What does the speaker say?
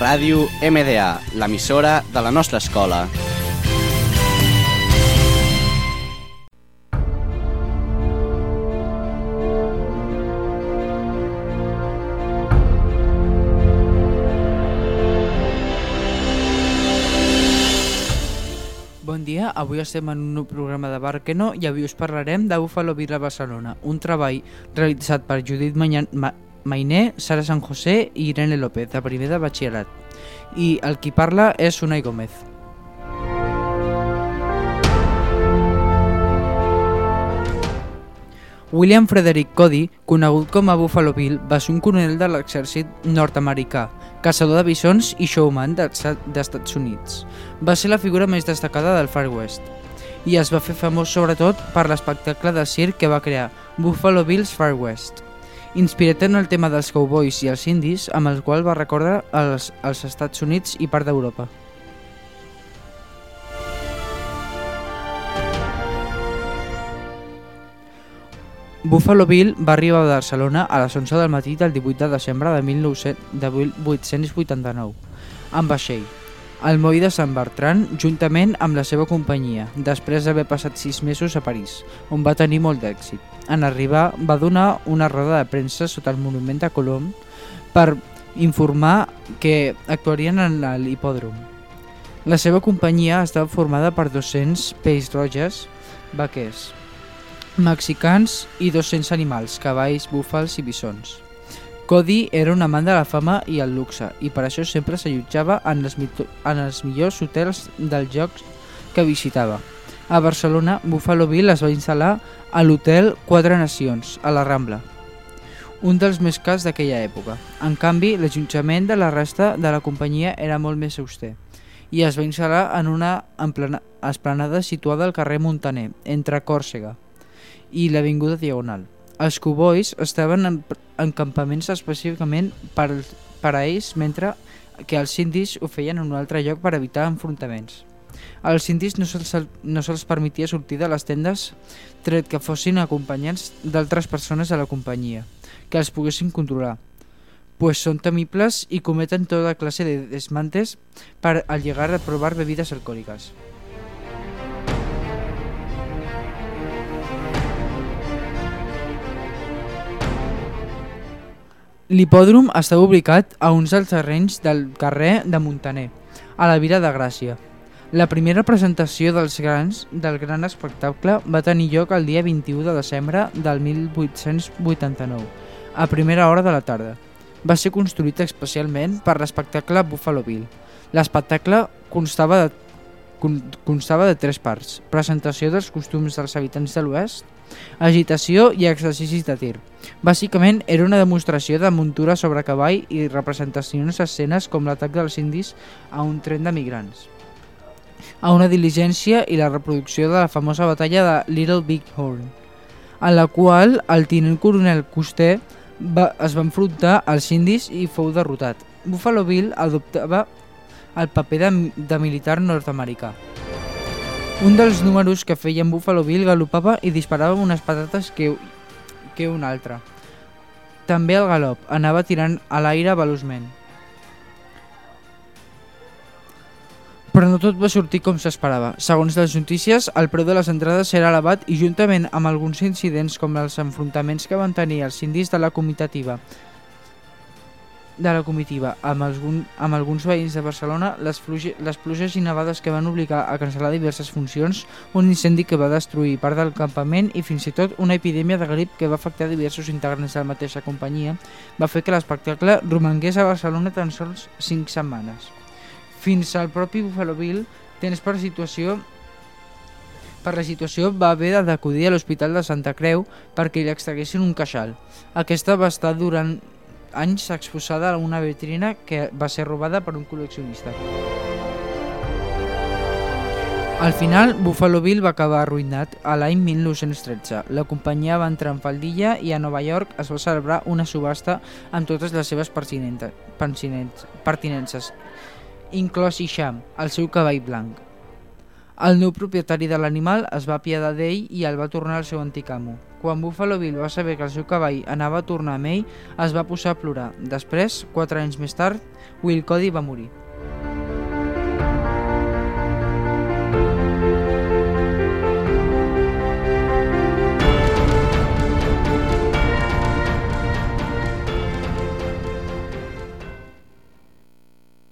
Ràdio MDA, l'emissora de la nostra escola. Bon dia, avui estem en un nou programa de Barqueno i avui us parlarem de Buffalo a Barcelona, un treball realitzat per Judit Mañan, Ma, Mainé, Sara San José i Irene López, de primer de batxillerat. I el qui parla és Unai Gómez. William Frederick Cody, conegut com a Buffalo Bill, va ser un coronel de l'exèrcit nord-americà, caçador de bisons i showman dels Estats Units. Va ser la figura més destacada del Far West i es va fer famós sobretot per l'espectacle de circ que va crear, Buffalo Bill's Far West, inspirat en el tema dels cowboys i els indis, amb el qual va recordar els, els Estats Units i part d'Europa. Buffalo Bill va arribar a Barcelona a les 11 del matí del 18 de desembre de 1900 de 1889, amb vaixell, al moll de Sant Bertran, juntament amb la seva companyia, després d'haver passat sis mesos a París, on va tenir molt d'èxit. En arribar, va donar una roda de premsa sota el monument de Colom per informar que actuarien en l'hipòdrom. La seva companyia estava formada per 200 peix roges vaquers, mexicans i 200 animals, cavalls, búfals i bisons. Cody era un amant de la fama i el luxe i per això sempre s'allotjava en, en els millors hotels dels jocs que visitava. A Barcelona, Buffalo Bill es va instal·lar a l'hotel Quatre Nacions, a la Rambla, un dels més cars d'aquella època. En canvi, l'allotjament de la resta de la companyia era molt més auster i es va instal·lar en una esplanada situada al carrer Montaner, entre Còrsega i l'Avinguda Diagonal. Els cowboys estaven en, en campaments específicament per, per a ells, mentre que els indis ho feien en un altre lloc per evitar enfrontaments. Als indis no se'ls no se'ls permetia sortir de les tendes tret que fossin acompanyats d'altres persones de la companyia, que els poguessin controlar, pues són temibles i cometen tota classe de desmantes per al llegar a provar bebides alcohòliques. L'hipòdrom estava ubicat a uns dels terrenys del carrer de Montaner, a la Vila de Gràcia. La primera presentació dels grans del gran espectacle va tenir lloc el dia 21 de desembre del 1889, a primera hora de la tarda. Va ser construït especialment per l'espectacle Buffalo Bill. L'espectacle constava de, con, constava de tres parts. Presentació dels costums dels habitants de l'Oest, agitació i exercicis de tir. Bàsicament era una demostració de muntura sobre cavall i representacions escenes com l'atac dels indis a un tren de migrants a una diligència i la reproducció de la famosa batalla de Little Big Horn, en la qual el tinent coronel Coster va, es va enfrontar als indis i fou derrotat. Buffalo Bill adoptava el paper de, de militar nord-americà. Un dels números que feia en Buffalo Bill galopava i disparava unes patates que, que un altre. També el galop anava tirant a l'aire veloçment. Però no tot va sortir com s'esperava. Segons les notícies, el preu de les entrades era elevat i juntament amb alguns incidents com els enfrontaments que van tenir els indis de la comitativa de la comitiva amb, algun, amb alguns veïns de Barcelona, les, fluge, les pluges i nevades que van obligar a cancel·lar diverses funcions, un incendi que va destruir part del campament i fins i tot una epidèmia de grip que va afectar diversos integrants de la mateixa companyia, va fer que l'espectacle romangués a Barcelona tan sols 5 setmanes fins al propi Buffalo Bill tens per situació per la situació va haver d'acudir a l'Hospital de Santa Creu perquè li extraguessin un queixal. Aquesta va estar durant anys exposada a una vitrina que va ser robada per un col·leccionista. Al final, Buffalo Bill va acabar arruïnat a l'any 1913. La companyia va entrar en faldilla i a Nova York es va celebrar una subhasta amb totes les seves pertinences, inclòs Isham, el seu cavall blanc. El nou propietari de l'animal es va apiadar d'ell i el va tornar al seu antic amo. Quan Buffalo Bill va saber que el seu cavall anava a tornar amb ell, es va posar a plorar. Després, quatre anys més tard, Will Cody va morir.